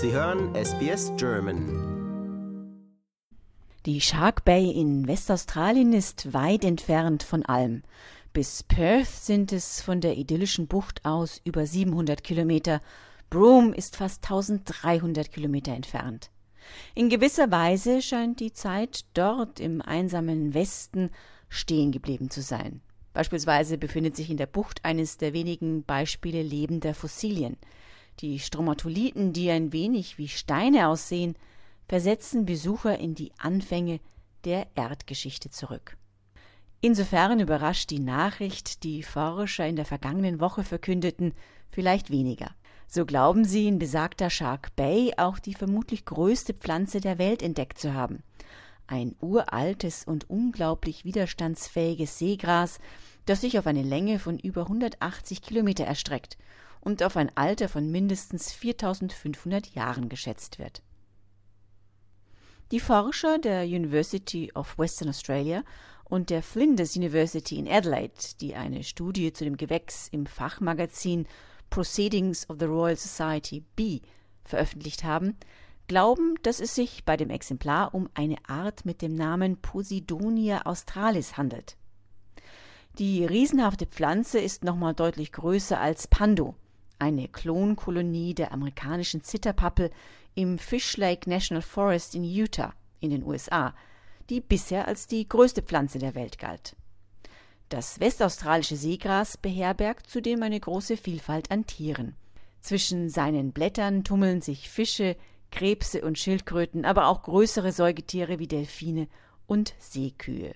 Sie hören SBS German. Die Shark Bay in Westaustralien ist weit entfernt von allem. Bis Perth sind es von der idyllischen Bucht aus über 700 Kilometer. Broome ist fast 1300 Kilometer entfernt. In gewisser Weise scheint die Zeit dort im einsamen Westen stehen geblieben zu sein. Beispielsweise befindet sich in der Bucht eines der wenigen Beispiele lebender Fossilien. Die Stromatoliten, die ein wenig wie Steine aussehen, versetzen Besucher in die Anfänge der Erdgeschichte zurück. Insofern überrascht die Nachricht, die Forscher in der vergangenen Woche verkündeten, vielleicht weniger. So glauben sie in besagter Shark Bay auch die vermutlich größte Pflanze der Welt entdeckt zu haben. Ein uraltes und unglaublich widerstandsfähiges Seegras, das sich auf eine Länge von über 180 Kilometer erstreckt und auf ein Alter von mindestens 4500 Jahren geschätzt wird. Die Forscher der University of Western Australia und der Flinders University in Adelaide, die eine Studie zu dem Gewächs im Fachmagazin Proceedings of the Royal Society B veröffentlicht haben, glauben, dass es sich bei dem Exemplar um eine Art mit dem Namen Posidonia australis handelt. Die riesenhafte Pflanze ist nochmal deutlich größer als Pando, eine Klonkolonie der amerikanischen Zitterpappel im Fish Lake National Forest in Utah in den USA, die bisher als die größte Pflanze der Welt galt. Das westaustralische Seegras beherbergt zudem eine große Vielfalt an Tieren. Zwischen seinen Blättern tummeln sich Fische, Krebse und Schildkröten, aber auch größere Säugetiere wie Delfine und Seekühe.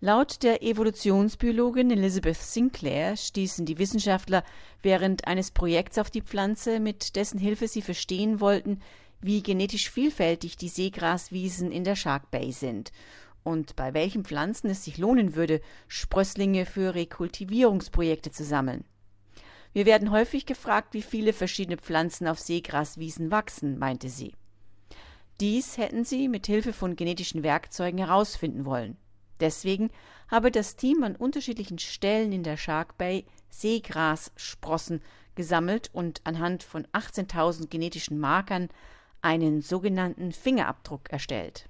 Laut der Evolutionsbiologin Elizabeth Sinclair stießen die Wissenschaftler während eines Projekts auf die Pflanze, mit dessen Hilfe sie verstehen wollten, wie genetisch vielfältig die Seegraswiesen in der Shark Bay sind und bei welchen Pflanzen es sich lohnen würde, Sprösslinge für Rekultivierungsprojekte zu sammeln. Wir werden häufig gefragt, wie viele verschiedene Pflanzen auf Seegraswiesen wachsen, meinte sie. Dies hätten sie mit Hilfe von genetischen Werkzeugen herausfinden wollen. Deswegen habe das Team an unterschiedlichen Stellen in der Shark Bay Seegrassprossen gesammelt und anhand von 18.000 genetischen Markern einen sogenannten Fingerabdruck erstellt.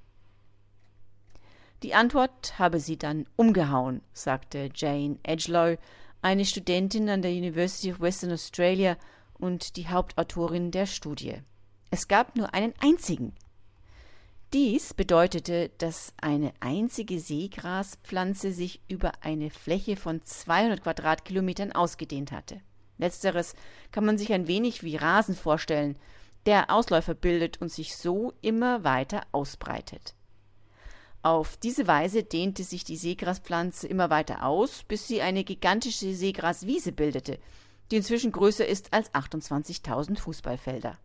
Die Antwort habe sie dann umgehauen, sagte Jane Edgelow, eine Studentin an der University of Western Australia und die Hauptautorin der Studie. Es gab nur einen einzigen. Dies bedeutete, dass eine einzige Seegraspflanze sich über eine Fläche von 200 Quadratkilometern ausgedehnt hatte. Letzteres kann man sich ein wenig wie Rasen vorstellen, der Ausläufer bildet und sich so immer weiter ausbreitet. Auf diese Weise dehnte sich die Seegraspflanze immer weiter aus, bis sie eine gigantische Seegraswiese bildete, die inzwischen größer ist als 28.000 Fußballfelder.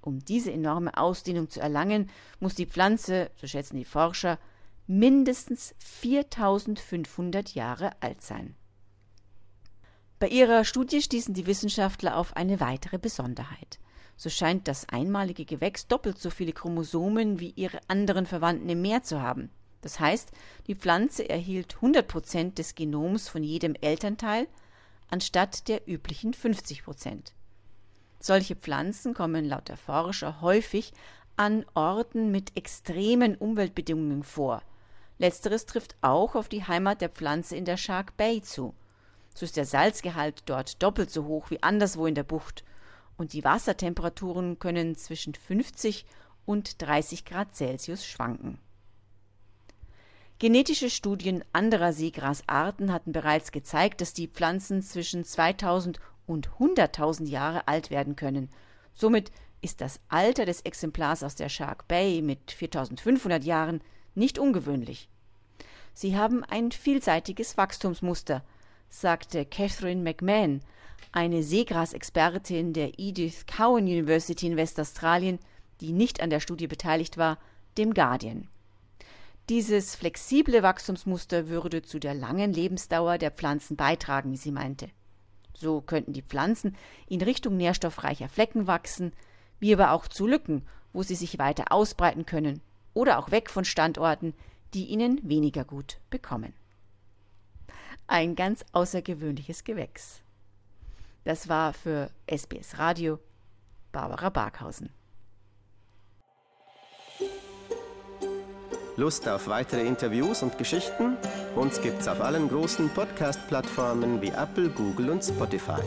Um diese enorme Ausdehnung zu erlangen, muss die Pflanze, so schätzen die Forscher, mindestens 4500 Jahre alt sein. Bei ihrer Studie stießen die Wissenschaftler auf eine weitere Besonderheit so scheint das einmalige Gewächs doppelt so viele Chromosomen wie ihre anderen Verwandten im Meer zu haben. Das heißt, die Pflanze erhielt 100 Prozent des Genoms von jedem Elternteil anstatt der üblichen 50 Prozent. Solche Pflanzen kommen laut der Forscher häufig an Orten mit extremen Umweltbedingungen vor. Letzteres trifft auch auf die Heimat der Pflanze in der Shark Bay zu. So ist der Salzgehalt dort doppelt so hoch wie anderswo in der Bucht und die Wassertemperaturen können zwischen 50 und 30 Grad Celsius schwanken. Genetische Studien anderer Seegrasarten hatten bereits gezeigt, dass die Pflanzen zwischen 2000 und 100.000 Jahre alt werden können. Somit ist das Alter des Exemplars aus der Shark Bay mit 4500 Jahren nicht ungewöhnlich. Sie haben ein vielseitiges Wachstumsmuster, sagte Catherine McMahon, eine Seegras-Expertin der Edith Cowan University in Westaustralien, die nicht an der Studie beteiligt war, dem Guardian. Dieses flexible Wachstumsmuster würde zu der langen Lebensdauer der Pflanzen beitragen, wie sie meinte. So könnten die Pflanzen in Richtung nährstoffreicher Flecken wachsen, wie aber auch zu Lücken, wo sie sich weiter ausbreiten können, oder auch weg von Standorten, die ihnen weniger gut bekommen. Ein ganz außergewöhnliches Gewächs. Das war für SBS Radio Barbara Barkhausen. Lust auf weitere Interviews und Geschichten? Uns gibt's auf allen großen Podcast-Plattformen wie Apple, Google und Spotify.